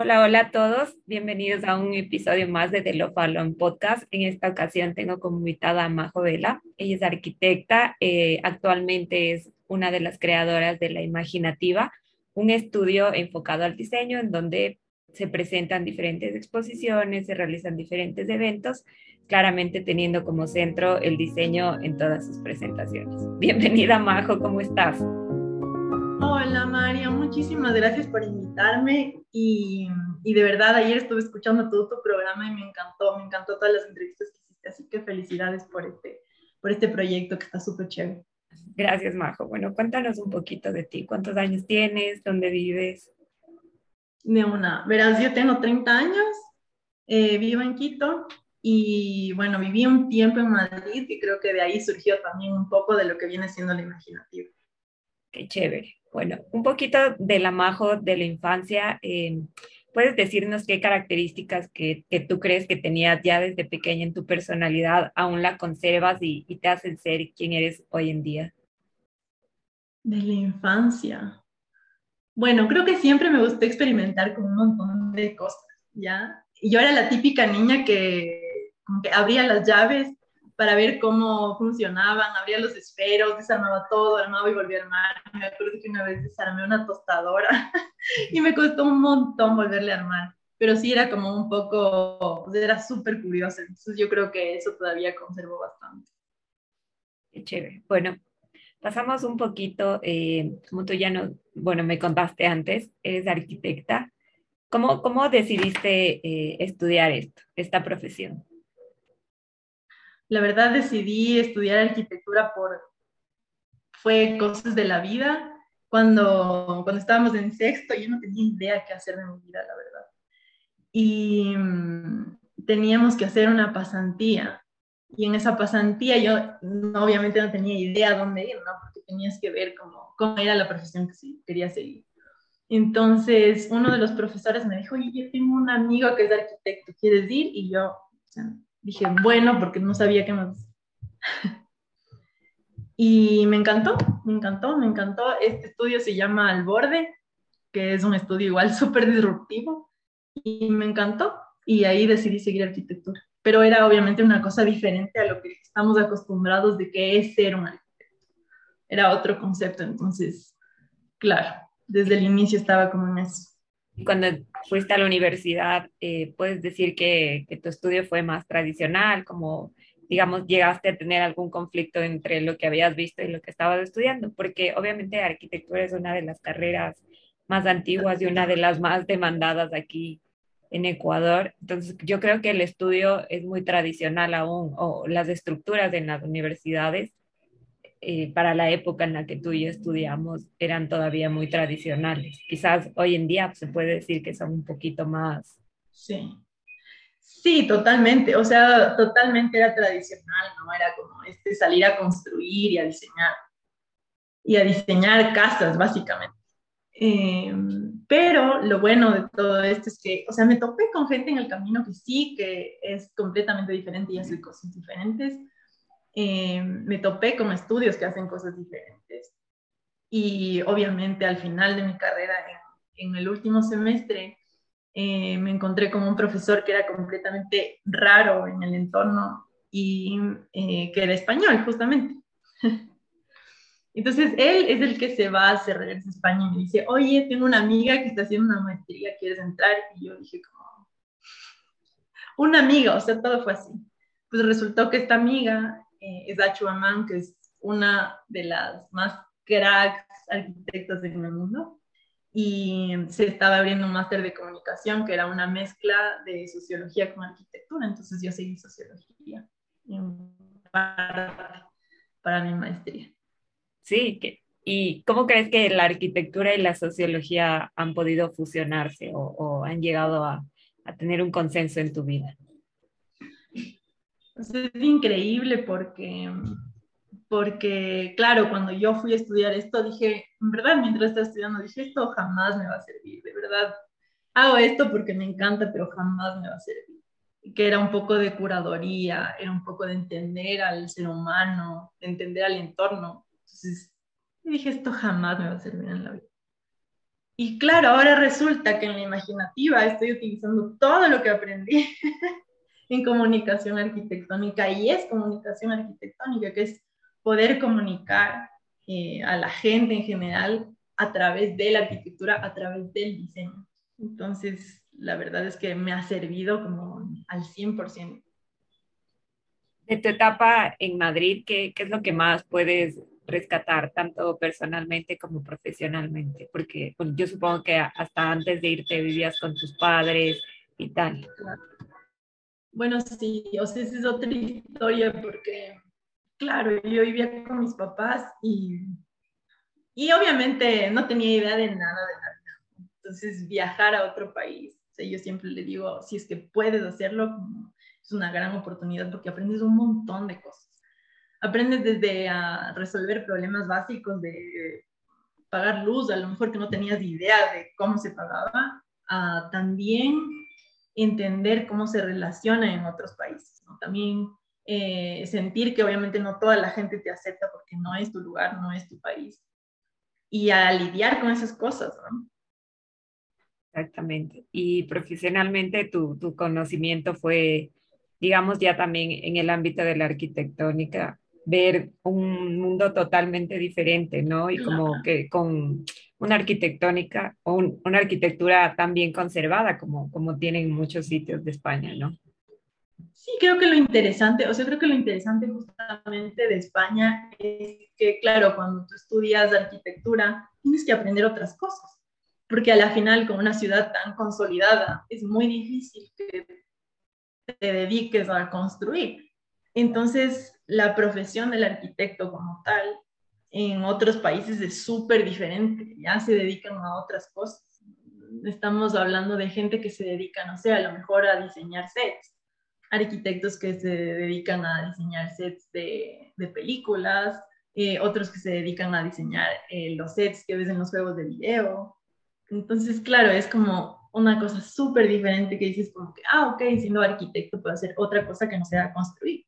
Hola, hola a todos. Bienvenidos a un episodio más de The Love Alone Podcast. En esta ocasión tengo como invitada a Majo Vela. Ella es arquitecta, eh, actualmente es una de las creadoras de La Imaginativa, un estudio enfocado al diseño en donde se presentan diferentes exposiciones, se realizan diferentes eventos, claramente teniendo como centro el diseño en todas sus presentaciones. Bienvenida, Majo, ¿cómo estás? Hola María, muchísimas gracias por invitarme y, y, de verdad ayer estuve escuchando todo tu programa y me encantó, me encantó todas las entrevistas que hiciste, así que felicidades por este, por este proyecto que está súper chévere. Gracias Majo. Bueno, cuéntanos un poquito de ti, ¿cuántos años tienes? ¿Dónde vives? De una, verás, yo tengo 30 años, eh, vivo en Quito y bueno, viví un tiempo en Madrid y creo que de ahí surgió también un poco de lo que viene siendo la imaginativa. Qué chévere. Bueno, un poquito de la Majo de la infancia. Eh, ¿Puedes decirnos qué características que, tú crees que tenías ya desde pequeña en tu personalidad aún la conservas y, y, te hacen ser quien eres hoy en día? De la infancia. Bueno, creo que siempre me gustó experimentar con un montón de cosas, ¿ya? Yo era la típica niña que abría las llaves para ver cómo funcionaban, abría los esferos, desarmaba todo, armaba y volvía a armar. Me acuerdo que una vez desarmé una tostadora y me costó un montón volverle a armar, pero sí era como un poco, era súper curiosa, entonces yo creo que eso todavía conservo bastante. Qué chévere. Bueno, pasamos un poquito, eh, como tú ya no, bueno, me contaste antes, eres arquitecta. ¿Cómo, cómo decidiste eh, estudiar esto, esta profesión? La verdad decidí estudiar arquitectura por, fue cosas de la vida. Cuando, cuando estábamos en sexto yo no tenía idea qué hacer de mi vida, la verdad. Y mm, teníamos que hacer una pasantía. Y en esa pasantía yo obviamente no tenía idea dónde ir, ¿no? Porque tenías que ver cómo, cómo era la profesión que quería seguir. Entonces, uno de los profesores me dijo, oye, yo tengo un amigo que es arquitecto, ¿quieres ir? Y yo, dije, bueno, porque no sabía qué más. y me encantó, me encantó, me encantó. Este estudio se llama Al Borde, que es un estudio igual súper disruptivo, y me encantó. Y ahí decidí seguir arquitectura. Pero era obviamente una cosa diferente a lo que estamos acostumbrados de que es ser un arquitecto. Era otro concepto, entonces, claro, desde el inicio estaba como en eso cuando fuiste a la universidad, eh, puedes decir que, que, tu estudio fue más tradicional, como, digamos, llegaste a tener algún conflicto entre lo que habías visto y lo que estabas estudiando, porque obviamente arquitectura es una de las carreras más antiguas y una de las más demandadas aquí en Ecuador. Entonces, yo creo que el estudio es muy tradicional aún, o las estructuras en las universidades eh, para la época en la que tú y yo estudiamos eran todavía muy tradicionales. Quizás hoy en día se puede decir que son un poquito más. Sí. Sí, totalmente. O sea, totalmente era tradicional, ¿no? Era como este salir a construir y a diseñar. Y a diseñar casas, básicamente. Eh, pero lo bueno de todo esto es que, o sea, me topé con gente en el camino que sí, que es completamente diferente y hace cosas diferentes eh, me topé con estudios que hacen cosas diferentes. Y obviamente al final de mi carrera, en, el último semestre, eh, me encontré con un profesor que era completamente raro en el entorno y eh, que era español, justamente. Entonces, él es el que se va, se regresa a España y me dice, oye, tengo una amiga que está haciendo una maestría, ¿quieres entrar? Y yo dije, como, una amiga, o sea, todo fue así. Pues resultó que esta amiga eh, es Achu Aman, que es una de las más cracks arquitectas del mundo. Y se estaba abriendo un máster de comunicación que era una mezcla de sociología con arquitectura. Entonces yo seguí sociología para, para mi maestría. Sí, ¿y cómo crees que la arquitectura y la sociología han podido fusionarse o, o han llegado a, a tener un consenso en tu vida? Es increíble porque, porque, claro, cuando yo fui a estudiar esto, dije, en verdad, mientras estaba estudiando, dije, esto jamás me va a servir, de verdad. Hago esto porque me encanta, pero jamás me va a servir. Que era un poco de curaduría, era un poco de entender al ser humano, de entender al entorno. Entonces, dije, esto jamás me va a servir en la vida. Y claro, ahora resulta que en la imaginativa estoy utilizando todo lo que aprendí en comunicación arquitectónica y es comunicación arquitectónica, que es poder comunicar eh, a la gente en general a través de la arquitectura, a través del diseño. Entonces, la verdad es que me ha servido como al 100%. De tu etapa en Madrid, ¿qué, qué es lo que más puedes rescatar, tanto personalmente como profesionalmente? Porque yo supongo que hasta antes de irte vivías con tus padres y tal. Bueno, sí, o sea, esa es otra historia porque, claro, yo vivía con mis papás y, y obviamente no tenía idea de nada de la vida. Entonces, viajar a otro país, o sea, yo siempre le digo, si es que puedes hacerlo, es una gran oportunidad porque aprendes un montón de cosas aprendes desde a resolver problemas básicos de pagar luz, a lo mejor que no tenías idea de cómo se pagaba, a también entender cómo se relaciona en otros países, también eh, sentir que obviamente no toda la gente te acepta porque no es tu lugar, no es tu país, y a lidiar con esas cosas, ¿no? Exactamente. Y profesionalmente tu, tu conocimiento fue, digamos, ya también en el ámbito de la arquitectónica, ver un mundo totalmente diferente, ¿no? Y como que con una arquitectónica o una arquitectura tan bien conservada como, como tienen muchos sitios de España, ¿no? Sí, creo que lo interesante, o sea, creo que lo interesante justamente de España es que, claro, cuando tú estudias arquitectura, tienes que aprender otras cosas, porque a la final, con una ciudad tan consolidada, es muy difícil que te dediques a construir. Entonces, la profesión del arquitecto como tal en otros países es súper diferente, ya se dedican a otras cosas. Estamos hablando de gente que se dedica, no sé, a lo mejor a diseñar sets, arquitectos que se dedican a diseñar sets de, películas, eh, otros que se dedican a diseñar eh, los sets que ves en los juegos de video. Entonces, claro, es como una cosa súper diferente que dices como que, ah, ok, siendo arquitecto puedo hacer otra cosa que no sea construir.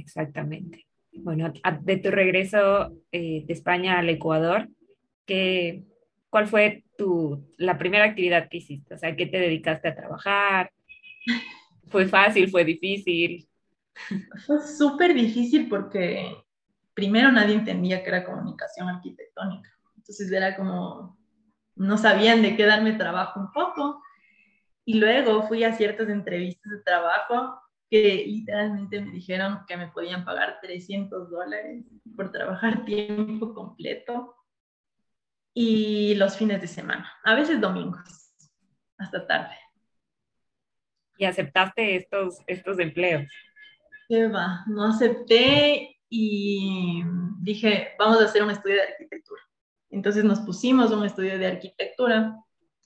Exactamente. Bueno, de tu regreso eh, de España al Ecuador, ¿qué, ¿cuál fue tu, la primera actividad que hiciste? O sea, ¿qué te dedicaste a trabajar? ¿Fue fácil? ¿Fue difícil? Fue súper difícil porque primero nadie entendía que era comunicación arquitectónica. Entonces era como, no sabían de qué darme trabajo un poco. Y luego fui a ciertas entrevistas de trabajo que literalmente me dijeron que me podían pagar 300 dólares por trabajar tiempo completo y los fines de semana, a veces domingos, hasta tarde. ¿Y aceptaste estos, estos empleos? ¿Qué va? No acepté y dije, vamos a hacer un estudio de arquitectura. Entonces nos pusimos un estudio de arquitectura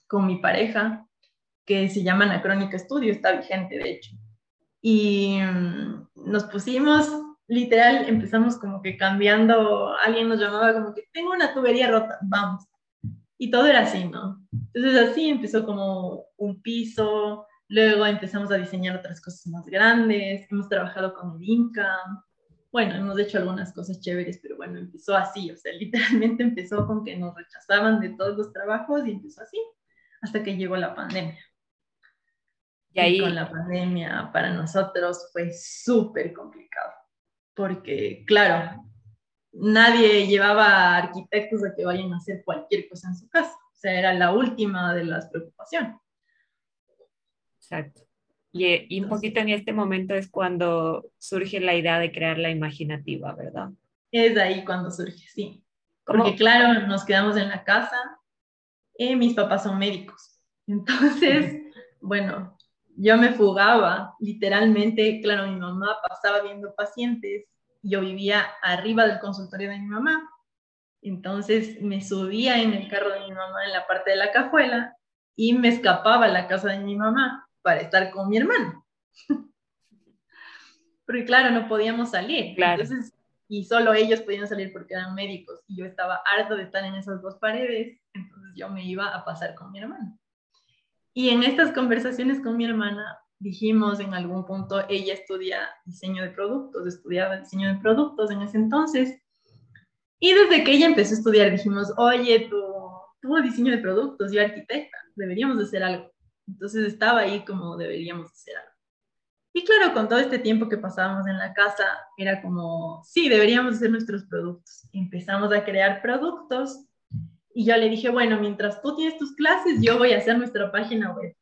con mi pareja, que se llama Anacrónica Estudio, está vigente de hecho y mm, nos pusimos, literal, empezamos como que cambiando, alguien nos llamaba como que tengo una tubería rota, vamos. Y todo era así, ¿no? Entonces así empezó como un piso, luego empezamos a diseñar otras cosas más grandes, hemos trabajado con el Inca, bueno, hemos hecho algunas cosas chéveres, pero bueno, empezó así, o sea, literalmente empezó con que nos rechazaban de todos los trabajos y empezó así, hasta que llegó la pandemia. Y ahí con la pandemia para nosotros fue súper complicado, porque claro, nadie llevaba arquitectos a que vayan a hacer cualquier cosa en su casa, o sea, era la última de las preocupaciones. Exacto. Y, y un poquito en este momento es cuando surge la idea de crear la imaginativa, ¿verdad? Es ahí cuando surge, sí. Porque claro, nos quedamos en la casa, y eh, mis papás son médicos. Entonces, bueno, yo me fugaba, literalmente, claro, mi mamá pasaba viendo pacientes, yo vivía arriba del consultorio de mi mamá, entonces me subía en el carro de mi mamá en la parte de la cajuela y me escapaba a la casa de mi mamá para estar con mi hermano. Porque claro, no podíamos salir. Entonces, y solo ellos podían salir porque eran médicos y yo estaba harto de estar en esas dos paredes, entonces yo me iba a pasar con mi hermano. Y en estas conversaciones con mi hermana dijimos en algún punto, ella estudia diseño de productos, estudiaba diseño de productos en ese entonces. Y desde que ella empezó a estudiar dijimos, oye, tu, todo diseño de productos, yo arquitecta, deberíamos hacer algo. Entonces estaba ahí como deberíamos hacer algo. Y claro, con todo este tiempo que pasábamos en la casa, era como, sí, deberíamos hacer nuestros productos. Empezamos a crear productos y yo le dije, bueno, mientras tú tienes tus clases, yo voy a hacer nuestra página web.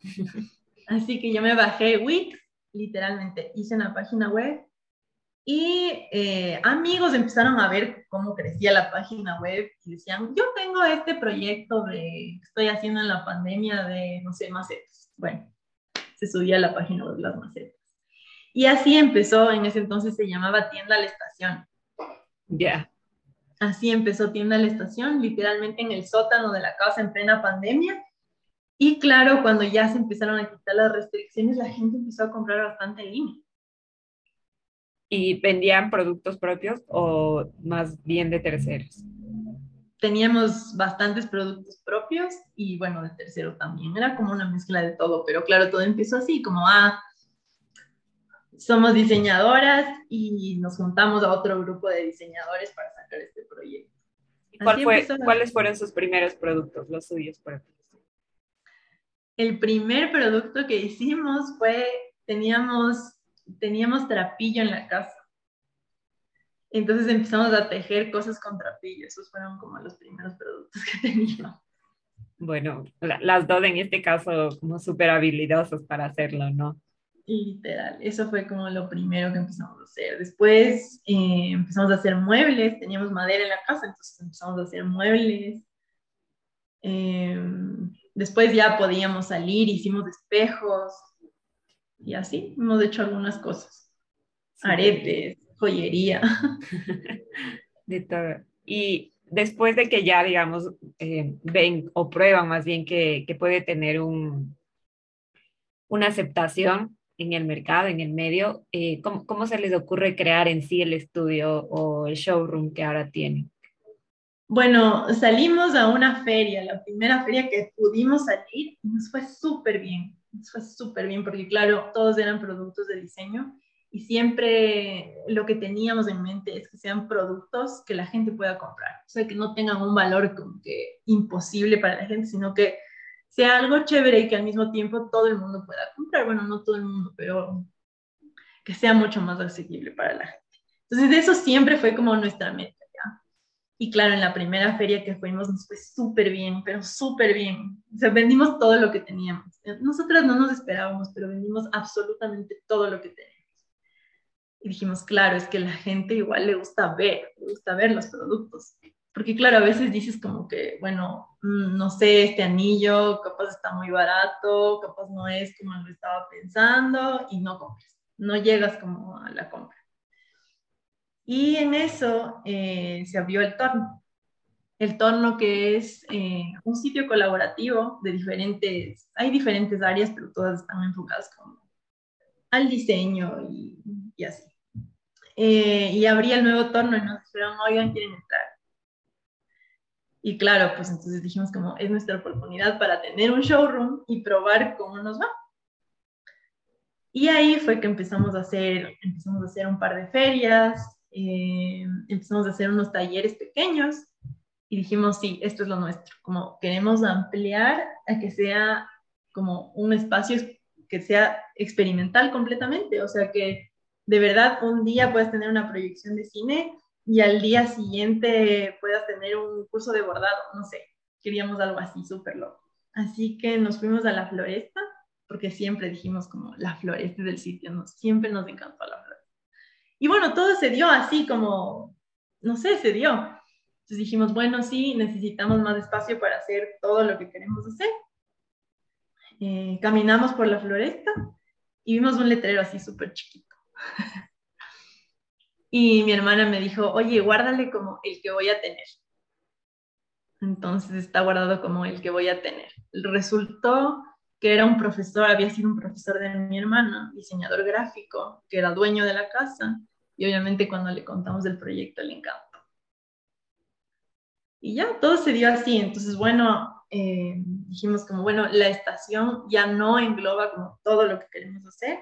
Así que yo me bajé Wix, literalmente hice una página web y eh, amigos empezaron a ver cómo crecía la página web y decían, yo tengo este proyecto de, estoy haciendo en la pandemia de, no sé, macetas. Bueno, se subía a la página web las macetas. Y así empezó, en ese entonces se llamaba Tienda a la Estación. Ya. Así empezó Tienda la Estación, literalmente en el sótano de la casa en plena pandemia. Y claro, cuando ya se empezaron a quitar las restricciones, la gente empezó a comprar bastante en línea. ¿Y vendían productos propios o más bien de terceros? Teníamos bastantes productos propios y bueno, de tercero también. Era como una mezcla de todo, pero claro, todo empezó así, como, ah, somos diseñadoras y nos juntamos a otro grupo de diseñadores para sacar este proyecto. cuál fue, cuáles fueron sus primeros productos, los suyos propios? El primer producto que hicimos fue, teníamos teníamos trapillo en la casa. Entonces empezamos a tejer cosas con trapillo. Esos fueron como los primeros productos que teníamos. Bueno, las dos en este caso como súper habilidosos para hacerlo, ¿no? Literal, eso fue como lo primero que empezamos a hacer. Después eh, empezamos a hacer muebles, teníamos madera en la casa, entonces empezamos a hacer muebles. Em, después ya podíamos salir, hicimos espejos, y así hemos hecho algunas cosas. Aretes, joyería. De todo. Y después de que ya, digamos, eh, ven o prueban más bien que, que puede tener un, una aceptación en el mercado, en el medio, eh, ¿cómo, ¿cómo, se les ocurre crear en sí el estudio o el showroom que ahora tienen? Bueno, salimos a una feria, la primera feria que pudimos salir, nos fue súper bien fue súper bien porque claro, todos eran productos de diseño y siempre lo que teníamos en mente es que sean productos que la gente pueda comprar, o sea, que no tengan un valor como que imposible para la gente, sino que sea algo chévere y que al mismo tiempo todo el mundo pueda comprar, bueno, no todo el mundo, pero que sea mucho más accesible para la gente. Entonces, eso siempre fue como nuestra meta. Y claro, en la primera feria que fuimos nos fue súper bien, pero súper bien. O sea, vendimos todo lo que teníamos. Nosotras no nos esperábamos, pero vendimos absolutamente todo lo que teníamos. Y dijimos, claro, es que la gente igual le gusta ver, le gusta ver los productos. Porque claro, a veces dices como que, bueno, mm, no sé, este anillo capaz está muy barato, capaz no es como lo estaba pensando y no compras. No llegas como a la compra. Y en eso eh, se abrió el torno. El torno que es eh, un sitio colaborativo de diferentes, hay diferentes áreas, pero todas están enfocadas como al diseño y, y así. Eh, y abría el nuevo torno y nos dijeron, oigan, quieren entrar. Y claro, pues entonces dijimos como es nuestra oportunidad para tener un showroom y probar cómo nos va. Y ahí fue que empezamos a hacer, empezamos a hacer un par de ferias, eh, empezamos a hacer unos talleres pequeños y dijimos, sí, esto es lo nuestro, como queremos ampliar a que sea como un espacio que sea experimental completamente, o sea que de verdad un día puedas tener una proyección de cine y al día siguiente puedas tener un curso de bordado, no sé, queríamos algo así súper loco. Así que nos fuimos a la floresta, porque siempre dijimos como la floresta del sitio, ¿no? siempre nos encantó la floresta. Y bueno, todo se dio así como, no sé, se dio. Entonces dijimos, bueno, sí, necesitamos más espacio para hacer todo lo que queremos hacer. Eh, caminamos por la floresta y vimos un letrero así súper chiquito. y mi hermana me dijo, oye, guárdale como el que voy a tener. Entonces está guardado como el que voy a tener. Resultó que era un profesor, había sido un profesor de mi hermana, diseñador gráfico, que era dueño de la casa, y obviamente cuando le contamos del proyecto le encantó. Y ya, todo se dio así. Entonces, bueno, eh, dijimos como, bueno, la estación ya no engloba como todo lo que queremos hacer.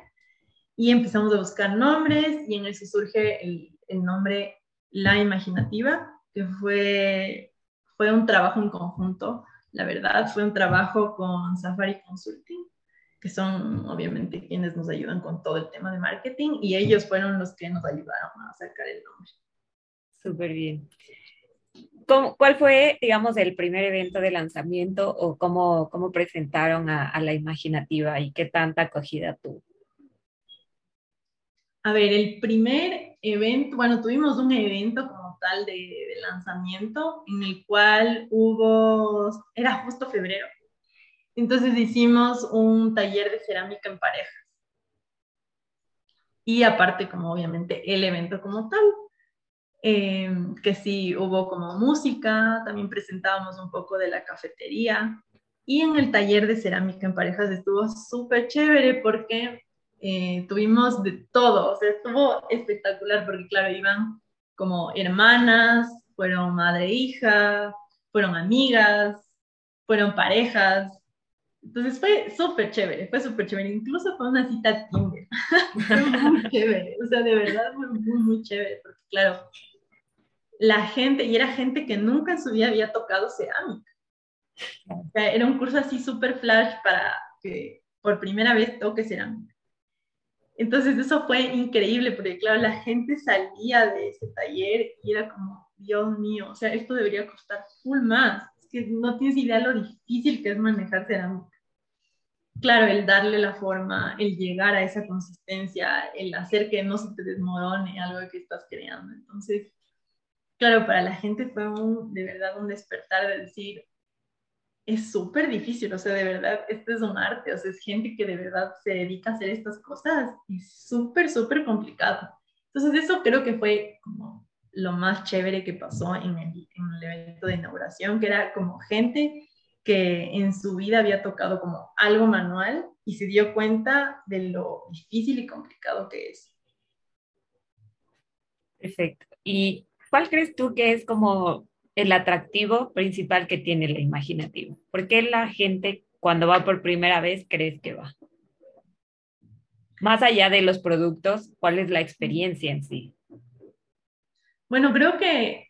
Y empezamos a buscar nombres y en eso surge el, nombre La Imaginativa, que fue, fue un trabajo en conjunto, la verdad, fue un trabajo con Safari Consulting, que son obviamente quienes nos ayudan con todo el tema de marketing y ellos fueron los que nos ayudaron a sacar el nombre. Súper bien. ¿Cuál fue, digamos, el primer evento de lanzamiento o cómo, cómo presentaron a la imaginativa y qué tanta acogida tuvo? A ver, el primer evento, bueno, tuvimos un evento como tal de, de, lanzamiento en el cual hubo, era justo febrero, entonces hicimos un taller de cerámica en parejas. Y aparte, como obviamente el evento como tal, eh, que sí hubo como música, también presentábamos un poco de la cafetería. Y en el taller de cerámica en parejas estuvo súper chévere porque eh, tuvimos de todo, o sea, estuvo espectacular porque claro, iban como hermanas, fueron madre e hija, fueron amigas, fueron parejas, entonces fue súper chévere, fue súper chévere. Incluso fue una cita Tinder. fue muy chévere, o sea, de verdad fue muy, muy chévere, porque claro, la gente, y era gente que nunca en su vida había tocado cerámica. O sea, era un curso así súper flash para que por primera vez toque cerámica. Entonces eso fue increíble, porque claro, la gente salía de ese taller y era como, Dios mío, o sea, esto debería costar full más. Es que no tienes idea lo difícil que es manejar claro, el darle la forma, el llegar a esa consistencia, el hacer que no se te desmorone algo que estás creando. Entonces, claro, para la gente fue un, de verdad un despertar de decir, es súper difícil, o sea, de verdad, este es un arte, o sea, es gente que de verdad se dedica a hacer estas cosas y súper, súper complicado. Entonces, eso creo que fue como lo más chévere que pasó en el, en el evento de inauguración, que era como gente que en su vida había tocado como algo manual y se dio cuenta de lo difícil y complicado que es. Perfecto. ¿Y cuál crees tú que es como el atractivo principal que tiene la imaginativa? ¿Por qué la gente cuando va por primera vez crees que va? Más allá de los productos, ¿cuál es la experiencia en sí? Bueno, creo que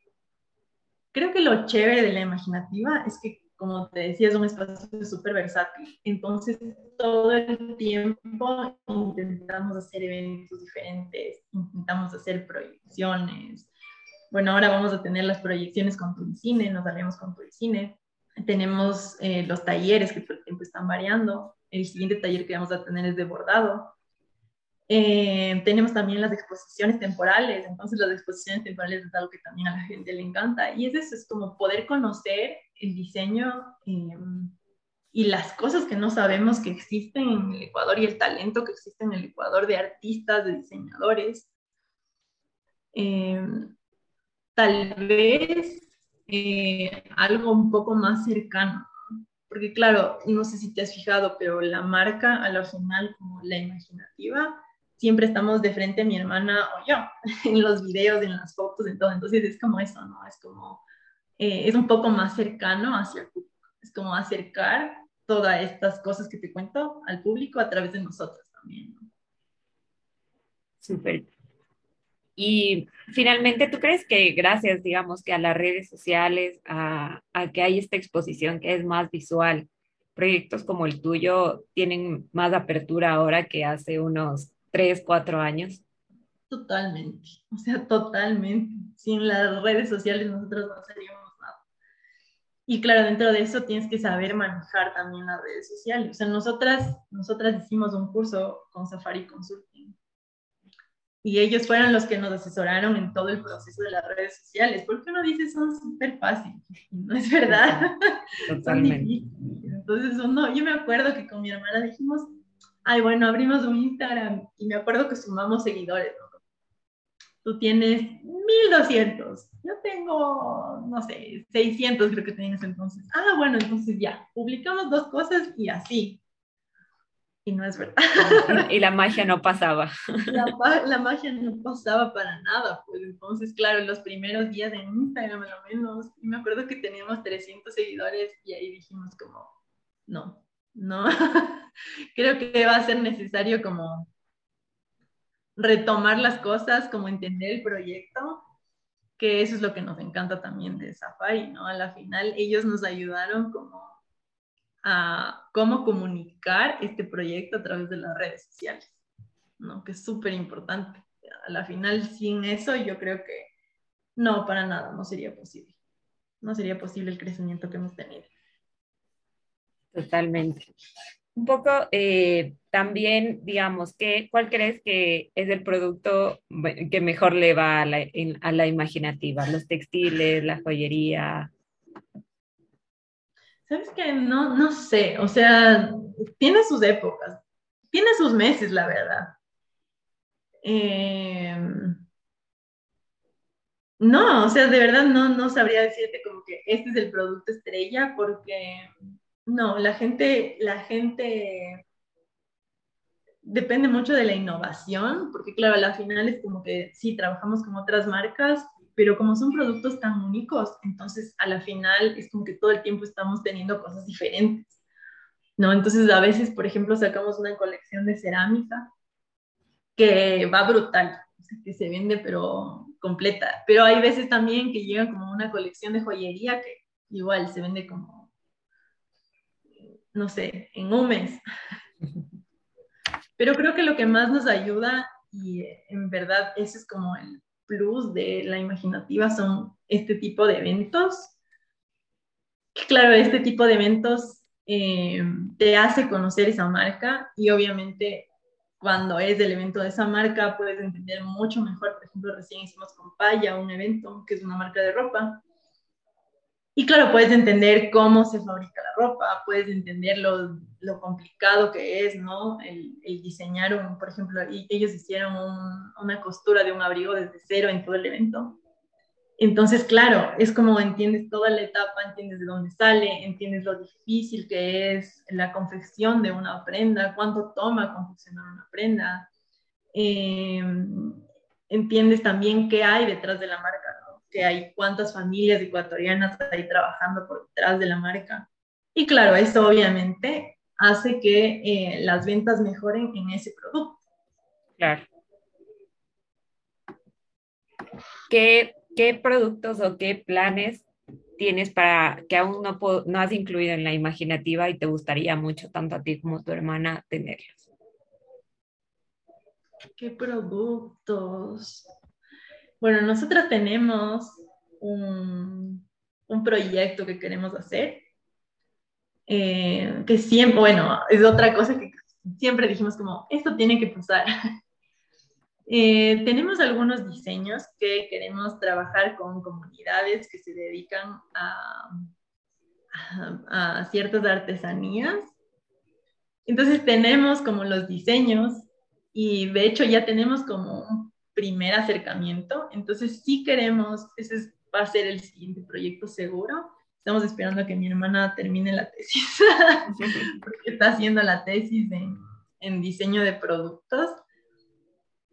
creo que lo chévere de la imaginativa es que como te decía, es un espacio súper versátil. Entonces, todo el tiempo intentamos hacer eventos diferentes, intentamos hacer proyecciones. Bueno, ahora vamos a tener las proyecciones con Turicine, nos haremos con Turicine. Tenemos eh, los talleres que todo el tiempo están variando. El siguiente taller que vamos a tener es de bordado. Eh, tenemos también las exposiciones temporales, entonces las exposiciones temporales es algo que también a la gente le encanta y es eso, es como poder conocer el diseño eh, y las cosas que no sabemos que existen en el Ecuador y el talento que existe en el Ecuador de artistas, de diseñadores. Eh, tal vez algo un poco más cercano, porque claro, no sé si te has fijado, pero la marca a lo final como la imaginativa siempre estamos de frente mi hermana o yo, en los videos, en las fotos, en todo. Entonces es como eso, ¿no? Es como, eh, es un poco más cercano hacia el público. Es como acercar todas estas cosas que te cuento al público a través de nosotros también. ¿no? Y finalmente, ¿tú crees que gracias, digamos, que a las redes sociales, a, que hay esta exposición que es más visual, proyectos como el tuyo tienen más apertura ahora que hace unos tres, cuatro años. Totalmente, o sea, totalmente. Sin las redes sociales nosotros no seríamos nada. Y claro, dentro de eso tienes que saber manejar también las redes sociales. O sea, nosotras, nosotras hicimos un curso con Safari Consulting y ellos fueron los que nos asesoraron en todo el proceso de las redes sociales, porque uno dice son súper fáciles, no es verdad. Totalmente. Entonces uno, yo me acuerdo que con mi hermana dijimos, ay, bueno, abrimos un Instagram y me acuerdo que sumamos seguidores, ¿no? Tú tienes 1200, yo tengo, no sé, 600 creo que tenías entonces. Ah, bueno, entonces ya, publicamos dos cosas y así. Y no es verdad. Y, la magia no pasaba. La, la, magia no pasaba para nada, pues entonces, claro, los primeros días en Instagram, lo menos, y me acuerdo que teníamos 300 seguidores y ahí dijimos como, no, no, creo que va a ser necesario como retomar las cosas, como entender el proyecto, que eso es lo que nos encanta también de Safari, ¿no? A la final ellos nos ayudaron como a cómo comunicar este proyecto a través de las redes sociales, ¿no? Que es súper importante. A la final, sin eso, yo creo que no, para nada, no sería posible. No sería posible el crecimiento que hemos tenido. Totalmente. Un poco eh, también, digamos, que, ¿cuál crees que es el producto que mejor le va a la, a la imaginativa? ¿Los textiles, la joyería? Sabes que no, no sé, o sea, tiene sus épocas, tiene sus meses, la verdad. Em, no, o sea, de verdad no, no sabría decirte como que este es el producto estrella, porque no, la gente, la gente depende mucho de la innovación, porque claro, a final es como que sí, trabajamos con otras marcas, pero como son productos tan únicos, entonces a la final es como que todo el tiempo estamos teniendo cosas diferentes, ¿no? Entonces a veces, por ejemplo, sacamos una colección de cerámica que va brutal, que se vende pero completa, pero hay veces también que llega como una colección de joyería que igual se vende como, no sé, en un mes. Pero creo que lo que más nos ayuda, y en verdad ese es como el plus de la imaginativa son este tipo de eventos. Claro, este tipo de eventos eh, te hace conocer esa marca y obviamente cuando es el evento de esa marca puedes entender mucho mejor. Por ejemplo, recién hicimos con Paya un evento que es una marca de ropa y claro, puedes entender cómo se fabrica la ropa, puedes entender lo, lo complicado que es, ¿no? El, diseñar, un, por ejemplo, ellos hicieron una costura de un abrigo desde cero en todo el evento. Entonces, claro, es como entiendes toda la etapa, entiendes de dónde sale, entiendes lo difícil que es la confección de una prenda, cuánto toma confeccionar una prenda. Eh, entiendes también qué hay detrás de la marca, que hay cuántas familias ecuatorianas ahí trabajando por detrás de la marca. Y claro, eso obviamente hace que eh, las ventas mejoren en ese producto. Claro. ¿Qué, ¿Qué productos o qué planes tienes para que aún no, no has incluido en la imaginativa y te gustaría mucho, tanto a ti como a tu hermana, tenerlos? ¿Qué productos? Bueno, nosotros tenemos un, un proyecto que queremos hacer, eh, que siempre, bueno, es otra cosa que siempre dijimos como, esto tiene que pasar. Eh, tenemos algunos diseños que queremos trabajar con comunidades que se dedican a, a, a ciertas artesanías. Entonces tenemos como los diseños y de hecho ya tenemos como un primer acercamiento. Entonces, sí queremos, ese va a ser el siguiente proyecto seguro. Estamos esperando a que mi hermana termine la tesis, porque está haciendo la tesis en, en diseño de productos.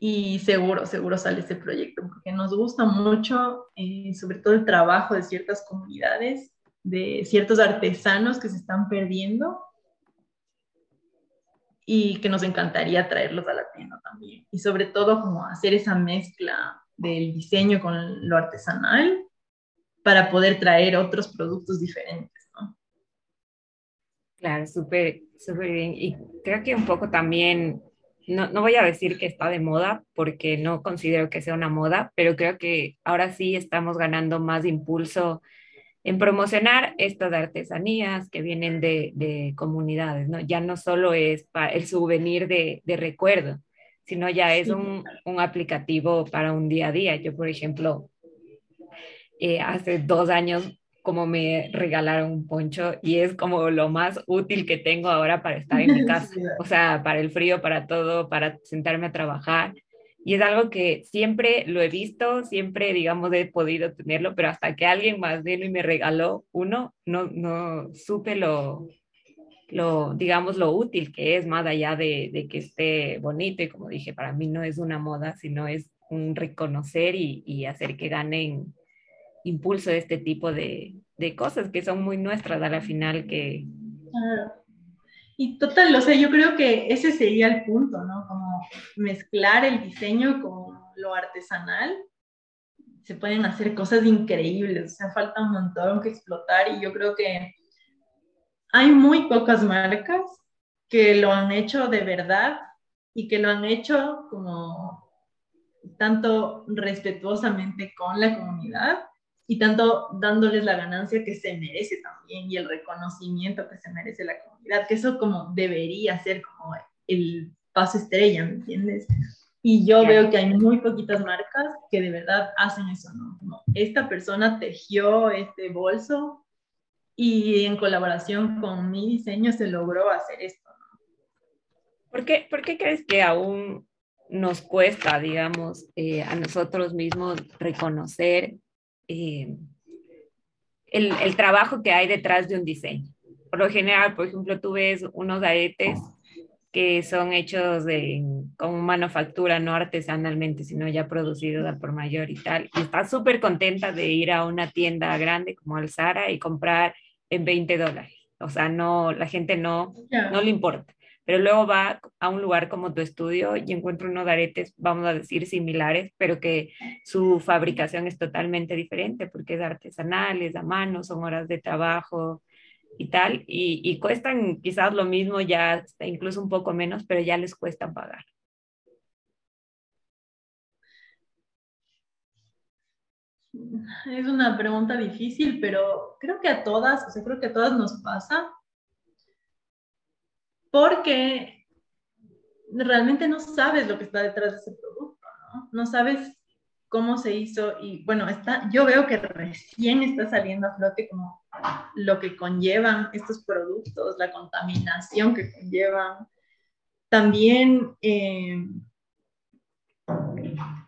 Y seguro, seguro sale ese proyecto, porque nos gusta mucho, eh, sobre todo el trabajo de ciertas comunidades, de ciertos artesanos que se están perdiendo y que nos encantaría traerlos a la tienda también. Y sobre todo como hacer esa mezcla del diseño con lo artesanal para poder traer otros productos diferentes, ¿no? Claro, súper, súper bien. Y creo que un poco también, no, no voy a decir que está de moda, porque no considero que sea una moda, pero creo que ahora sí estamos ganando más impulso en promocionar estas artesanías que vienen de, comunidades, ¿no? Ya no solo es para el souvenir de, recuerdo, sino ya es un, aplicativo para un día a día. Yo, por ejemplo, eh, hace dos años como me regalaron un poncho y es como lo más útil que tengo ahora para estar en mi casa, o sea, para el frío, para todo, para sentarme a trabajar. Y es algo que siempre lo he visto, siempre, digamos, he podido tenerlo, pero hasta que alguien más vino y me regaló uno, no, no supe lo, lo, digamos, lo útil que es, más allá de, de, que esté bonito. Y como dije, para mí no es una moda, sino es un reconocer y, y hacer que ganen impulso este tipo de, de, cosas que son muy nuestras a la final que, y total, o sea, yo creo que ese sería el punto, ¿no? Mezclar el diseño con lo artesanal se pueden hacer cosas increíbles, o sea, falta un montón que explotar y yo creo que hay muy pocas marcas que lo han hecho de verdad y que lo han hecho como tanto respetuosamente con la comunidad y tanto dándoles la ganancia que se merece también y el reconocimiento que se merece la comunidad, que eso como debería ser como el paso estrella, ¿me entiendes? Y yo veo que hay muy poquitas marcas que de verdad hacen eso, ¿no? esta persona tejió este bolso y en colaboración con mi diseño se logró hacer esto, ¿no? ¿Por qué, ¿por qué crees que aún nos cuesta, digamos, eh, a nosotros mismos reconocer eh, el, el, trabajo que hay detrás de un diseño. Por lo general, por ejemplo, tú ves unos aretes que son hechos de, con manufactura, no artesanalmente, sino ya producidos por mayor y tal. Y estás súper contenta de ir a una tienda grande como el Zara y comprar en 20 dólares. O sea, no, la gente no, no le importa pero luego va a un lugar como tu estudio y encuentra unos aretes, vamos a decir, similares, pero que su fabricación es totalmente diferente porque es artesanal, es a mano, son horas de trabajo y tal, y, y cuestan quizás lo mismo, ya incluso un poco menos, pero ya les cuesta pagar. Es una pregunta difícil, pero creo que a todas, o sea, creo que a todas nos pasa porque realmente no sabes lo que está detrás de ese producto, ¿no? No sabes cómo se hizo y bueno, está, yo veo que recién está saliendo a flote como lo que conllevan estos productos, la contaminación que conllevan, también eh,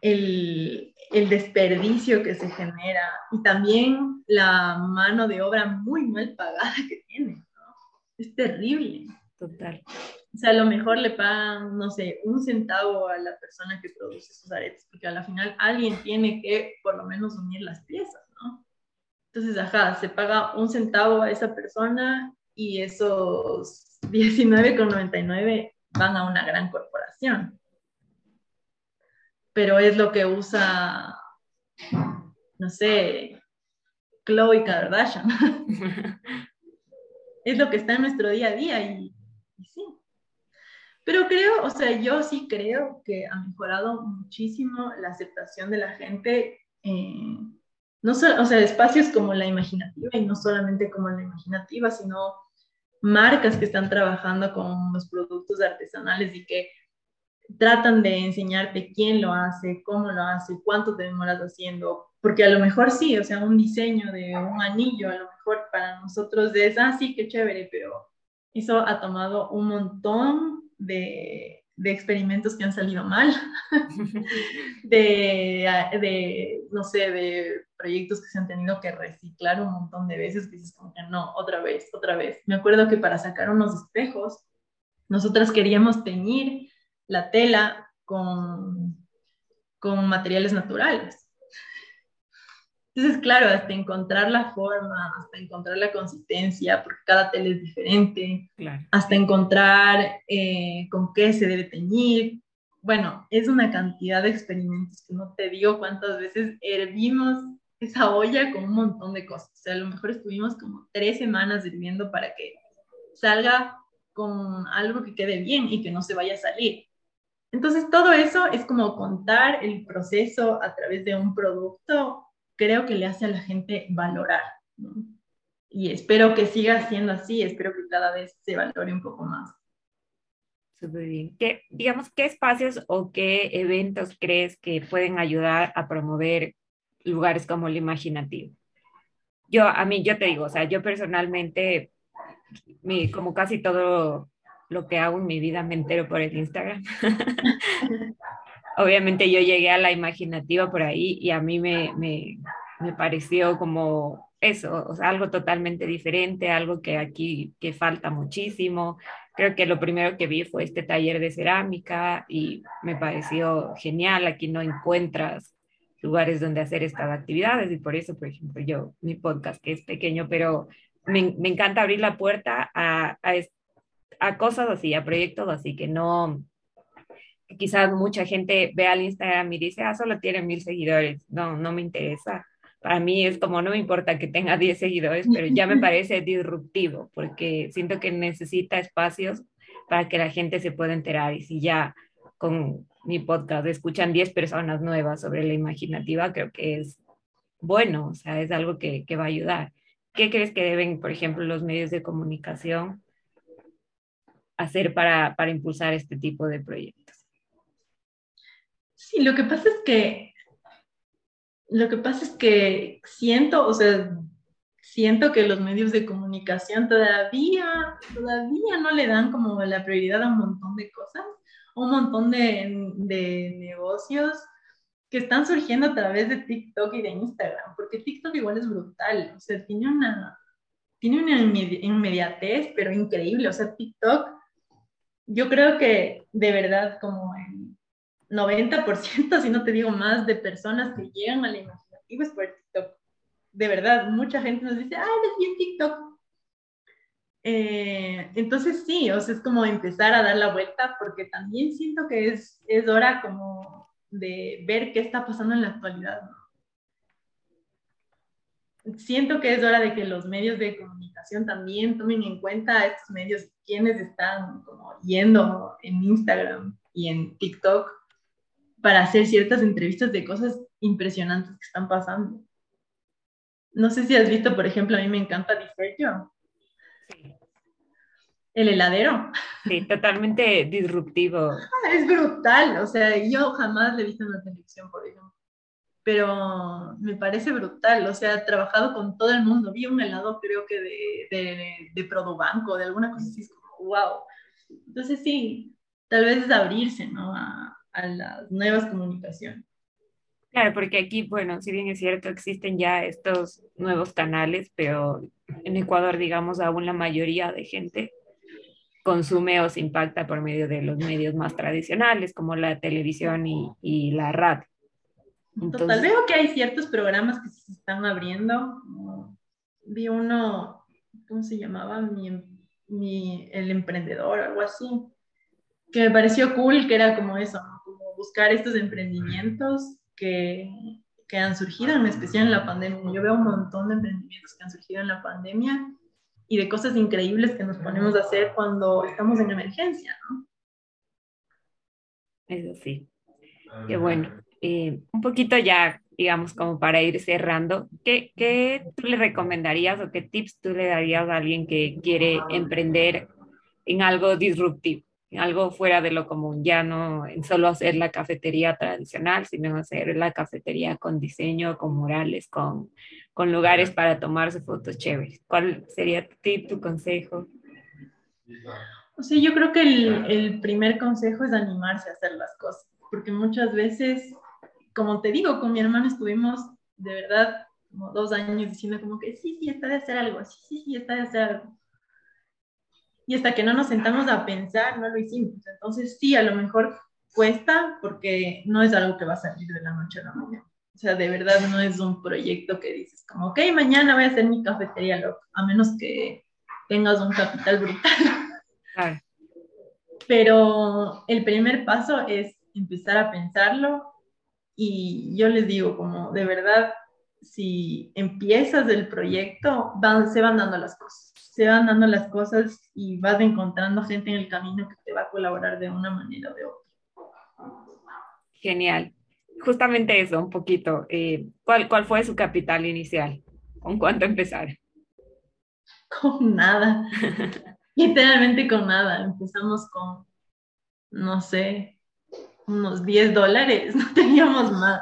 el, el, desperdicio que se genera y también la mano de obra muy mal pagada que tiene, ¿no? Es terrible. Total. O sea, a lo mejor le pagan, no sé, un centavo a la persona que produce esos aretes, porque a la final alguien tiene que por lo menos unir las piezas, ¿no? Entonces, ajá, se paga un centavo a esa persona y esos 19,99 van a una gran corporación. Pero es lo que usa, no sé, Chloe Kardashian. es lo que está en nuestro día a día y sí. Pero creo, o sea, yo sí creo que ha mejorado muchísimo la aceptación de la gente, eh, no o sea, espacios como la imaginativa y no solamente como la imaginativa, sino marcas que están trabajando con los productos artesanales y que tratan de enseñarte quién lo hace, cómo lo hace, cuánto te demoras haciendo, porque a lo mejor sí, o sea, un diseño de un anillo, a lo mejor para nosotros es, ah, sí, qué chévere, pero eso ha tomado un montón de, de experimentos que han salido mal, de, de, no sé, de proyectos que se han tenido que reciclar un montón de veces, que dices como que no, otra vez, otra vez. Me acuerdo que para sacar unos espejos, nosotras queríamos teñir la tela con, con materiales naturales. Entonces, claro, hasta encontrar la forma, hasta encontrar la consistencia, porque cada tela es diferente, hasta encontrar eh, con qué se debe teñir. Bueno, es una cantidad de experimentos que no te digo cuántas veces hervimos esa olla con un montón de cosas. O sea, a lo mejor estuvimos como tres semanas hirviendo para que salga con algo que quede bien y que no se vaya a salir. Entonces, todo eso es como contar el proceso a través de un producto creo que le hace a la gente valorar. Y espero que siga siendo así, espero que cada vez se valore un poco más. Súper bien. ¿Qué, digamos, ¿qué espacios o qué eventos crees que pueden ayudar a promover lugares como el imaginativo? Yo, a mí, yo te digo, o sea, yo personalmente, mi, como casi todo lo que hago en mi vida me entero por el Instagram. obviamente yo llegué a la imaginativa por ahí y a mí me, me, me pareció como eso, algo totalmente diferente, algo que aquí que falta muchísimo. Creo que lo primero que vi fue este taller de cerámica y me pareció genial. Aquí no encuentras lugares donde hacer estas actividades y por eso, por ejemplo, yo, mi podcast que es pequeño, pero me, me encanta abrir la puerta a, a cosas así, a proyectos así que no, quizás mucha gente ve al Instagram y dice, ah, solo tiene mil seguidores, no, no me interesa. Para mí es como, no me importa que tenga 10 seguidores, pero ya me parece disruptivo porque siento que necesita espacios para que la gente se pueda enterar. Y si ya con mi podcast escuchan 10 personas nuevas sobre la imaginativa, creo que es bueno, o sea, es algo que, que va a ayudar. ¿Qué crees que deben, por ejemplo, los medios de comunicación hacer para, para impulsar este tipo de proyectos? Sí, lo que pasa es que lo que pasa es que siento, o sea, siento que los medios de comunicación todavía, todavía no le dan como la prioridad a un montón de cosas, un montón de, de negocios que están surgiendo a través de TikTok y de Instagram, porque TikTok igual es brutal, o sea, tiene una, tiene una inmediatez, pero increíble, o sea, TikTok, yo creo que de verdad como 90%, si no te digo más, de personas que llegan a la imaginativa es por TikTok. De verdad, mucha gente nos dice, ah, eres bien TikTok. Eh, entonces sí, o sea, es como empezar a dar la vuelta, porque también siento que es, es hora como de ver qué está pasando en la actualidad. Siento que es hora de que los medios de comunicación también tomen en cuenta a estos medios, quienes están como yendo en Instagram y en TikTok para hacer ciertas entrevistas de cosas impresionantes que están pasando. No sé si has visto, por ejemplo, a mí me encanta Diferio. Sí. El heladero. Sí, totalmente disruptivo. Ah, es brutal, o sea, yo jamás le he visto en la televisión, por ejemplo. Pero me parece brutal, o sea, ha trabajado con todo el mundo. Vi un helado, creo que de, de, de Produbanco, de alguna cosa así, es como, wow. Entonces, sí, tal vez es abrirse, ¿no? A, a las nuevas comunicaciones. Claro, porque aquí, bueno, si bien es cierto, existen ya estos nuevos canales, pero en Ecuador, digamos, aún la mayoría de gente consume o se impacta por medio de los medios más tradicionales, como la televisión y, y la radio. Entonces, Total, veo que hay ciertos programas que se están abriendo. Vi uno, ¿cómo se llamaba? Mi, mi, el emprendedor, algo así, que me pareció cool, que era como eso, buscar estos emprendimientos que, que han surgido, en especial en la pandemia. Yo veo un montón de emprendimientos que han surgido en la pandemia y de cosas increíbles que nos ponemos a hacer cuando estamos en emergencia, ¿no? Eso sí. Qué bueno. Eh, un poquito ya, digamos, como para ir cerrando, ¿qué, ¿qué tú le recomendarías o qué tips tú le darías a alguien que quiere emprender en algo disruptivo? Algo fuera de lo común, ya no en solo hacer la cafetería tradicional, sino hacer la cafetería con diseño, con murales, con, con lugares para tomarse fotos chéveres. ¿Cuál sería tu tip, tu consejo? O sea, yo creo que el, el primer consejo es animarse a hacer las cosas, porque muchas veces, como te digo, con mi hermano estuvimos de verdad como dos años diciendo como que sí, sí, está de hacer algo, sí, sí, sí, está de hacer algo y hasta que no nos sentamos a pensar, no lo hicimos. Entonces sí, a lo mejor cuesta porque no es algo que va a salir de la noche a la mañana. O sea, de verdad no es un proyecto que dices como, ok, mañana voy a hacer mi cafetería, loco, a menos que tengas un capital brutal. Pero el primer paso es empezar a pensarlo y yo les digo como, de verdad, si empiezas el proyecto, van, se van dando las cosas se van dando las cosas y vas encontrando gente en el camino que te va a colaborar de una manera o de otra. Genial. Justamente eso, un poquito. Eh, ¿cuál, ¿Cuál fue su capital inicial? ¿Con cuánto empezaron? Con nada. Literalmente con nada. Empezamos con, no sé, unos 10 dólares. No teníamos más.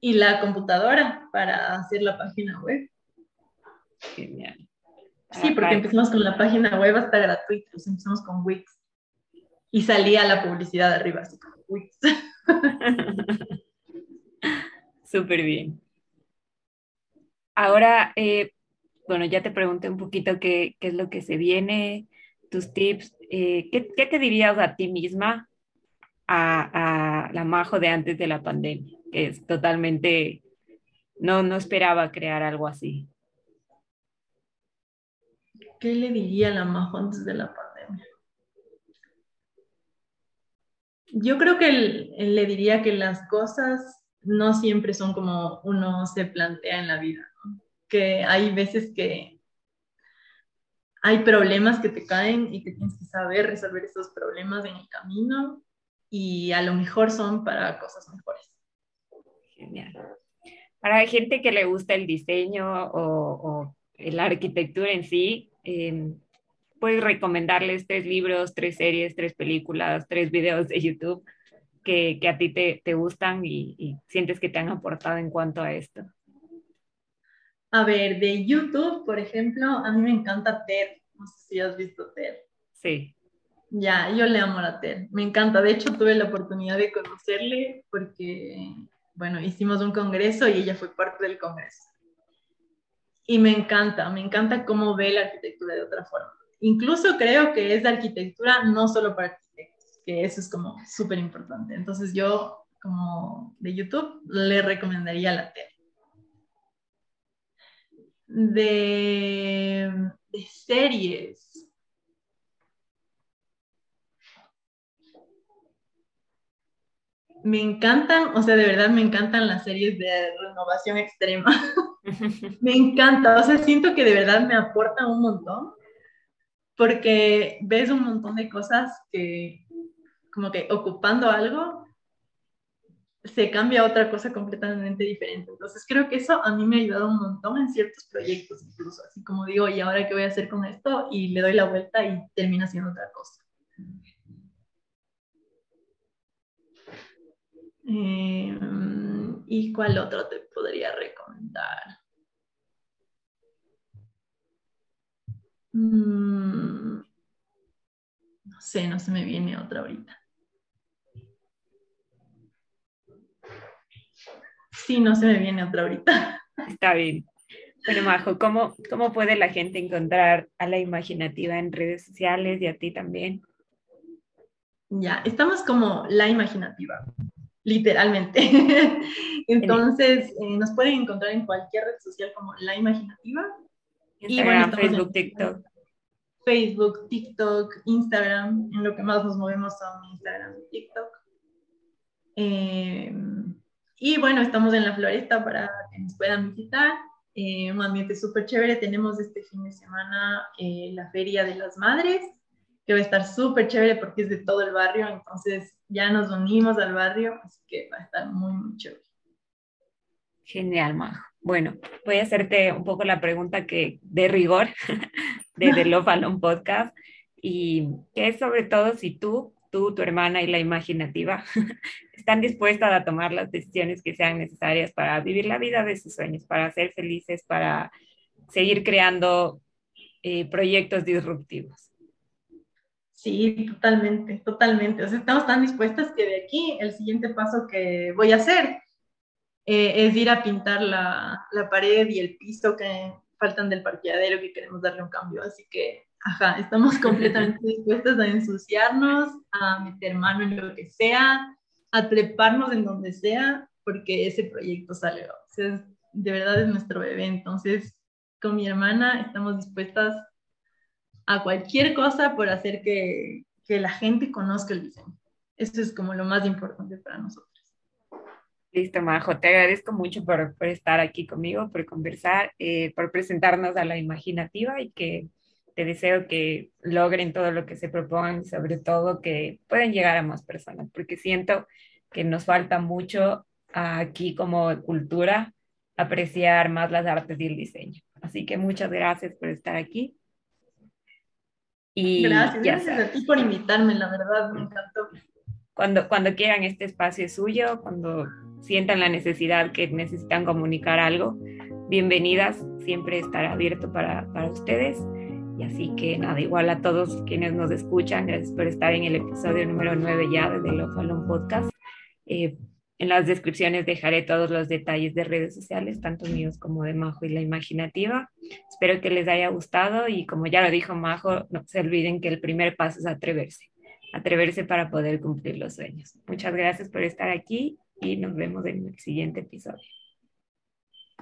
Y la computadora para hacer la página web. Genial. Sí, porque empezamos con la página web hasta gratuita, empezamos con Wix. Y salía la publicidad de arriba, así como Wix. Súper bien. Ahora, eh, bueno, ya te pregunté un poquito qué, qué, es lo que se viene, tus tips. Eh, ¿qué, ¿qué, te dirías a ti misma, a, a, la Majo de antes de la pandemia? Que es totalmente, no, no esperaba crear algo así. ¿Qué le diría a la Majo antes de la pandemia? Yo creo que le diría que las cosas no siempre son como uno se plantea en la vida, que hay veces que hay problemas que te caen y que tienes que saber resolver esos problemas en el camino y a lo mejor son para cosas mejores. Genial. Para gente que le gusta el diseño o, la arquitectura en sí, eh, puedes recomendarles tres libros, tres series, tres películas, tres videos de YouTube que, que a ti te, te gustan y, y, sientes que te han aportado en cuanto a esto? A ver, de YouTube, por ejemplo, a mí me encanta TED. No sé si has visto TED. Sí. Ya, yo le amo a TED. Me encanta. De hecho, tuve la oportunidad de conocerle porque, bueno, hicimos un congreso y ella fue parte del congreso. Y me encanta, me encanta cómo ve la arquitectura de otra forma incluso creo que es de arquitectura no solo para arquitectos, que eso es como súper importante. Entonces yo, como de YouTube, le recomendaría la tele. De, de series. me encantan, o sea, de verdad me encantan las series de renovación extrema. me encanta, o sea, siento que de verdad me aportan un montón porque ves un montón de cosas que como que ocupando algo se cambia a otra cosa completamente diferente. Entonces creo que eso a mí me ha ayudado un montón en ciertos proyectos incluso, así como digo, ¿y ahora qué voy a hacer con esto? Y le doy la vuelta y termina siendo otra cosa. Em, ¿Y cuál otro te podría recomendar? Mm, no sé, no se me viene otra ahorita. Sí, no se me viene otra ahorita. Está bien. Bueno, Majo, ¿cómo, ¿cómo puede la gente encontrar a la imaginativa en redes sociales y a ti también? Ya, estamos como la imaginativa, literalmente. Entonces, eh, nos pueden encontrar en cualquier red social como la imaginativa Instagram, Facebook, TikTok. Facebook, TikTok, Instagram, en lo que más nos movemos son Instagram y TikTok. Eh, y bueno, estamos en la floresta para que nos puedan visitar. Eh, un ambiente súper chévere. Tenemos este fin de semana eh, la Feria de las Madres, que va a estar súper chévere porque es de todo el barrio. Entonces ya nos unimos al barrio, así que va a estar muy, muy chévere. Genial, Majo. Bueno, voy a hacerte un poco la pregunta que de rigor de The Love Alone Podcast y que es sobre todo si tú, tú, tu hermana y la imaginativa están dispuestas a tomar las decisiones que sean necesarias para vivir la vida de sus sueños, para ser felices, para seguir creando eh, proyectos disruptivos. Sí, totalmente, totalmente. O sea, estamos tan dispuestas que de aquí el siguiente paso que voy a hacer eh, es ir a pintar la, la, pared y el piso que faltan del parqueadero que queremos darle un cambio. Así que, ajá, estamos completamente dispuestos a ensuciarnos, a meter mano en lo que sea, a treparnos en donde sea, porque ese proyecto sale. O sea, de verdad es nuestro bebé. Entonces, con mi hermana estamos dispuestas a cualquier cosa por hacer que, que la gente conozca el diseño. Eso es como lo más importante para nosotros. Listo, Majo. Te agradezco mucho por, por estar aquí conmigo, por conversar, eh, por presentarnos a la imaginativa y que te deseo que logren todo lo que se propongan, sobre todo que puedan llegar a más personas, porque siento que nos falta mucho aquí como cultura apreciar más las artes y el diseño. Así que muchas gracias por estar aquí. Y gracias, gracias a ti por invitarme, la verdad, me encantó. Cuando, cuando quieran este espacio es suyo, cuando sientan la necesidad que necesitan comunicar algo, bienvenidas, siempre estará abierto para, para ustedes. Y así que nada, igual a todos quienes nos escuchan, gracias por estar en el episodio número 9 ya de Love Alone Podcast. Eh, en las descripciones dejaré todos los detalles de redes sociales, tanto míos como de Majo y la Imaginativa. Espero que les haya gustado y como ya lo dijo Majo, no se olviden que el primer paso es atreverse, atreverse para poder cumplir los sueños. Muchas gracias por estar aquí y nos vemos en el siguiente episodio.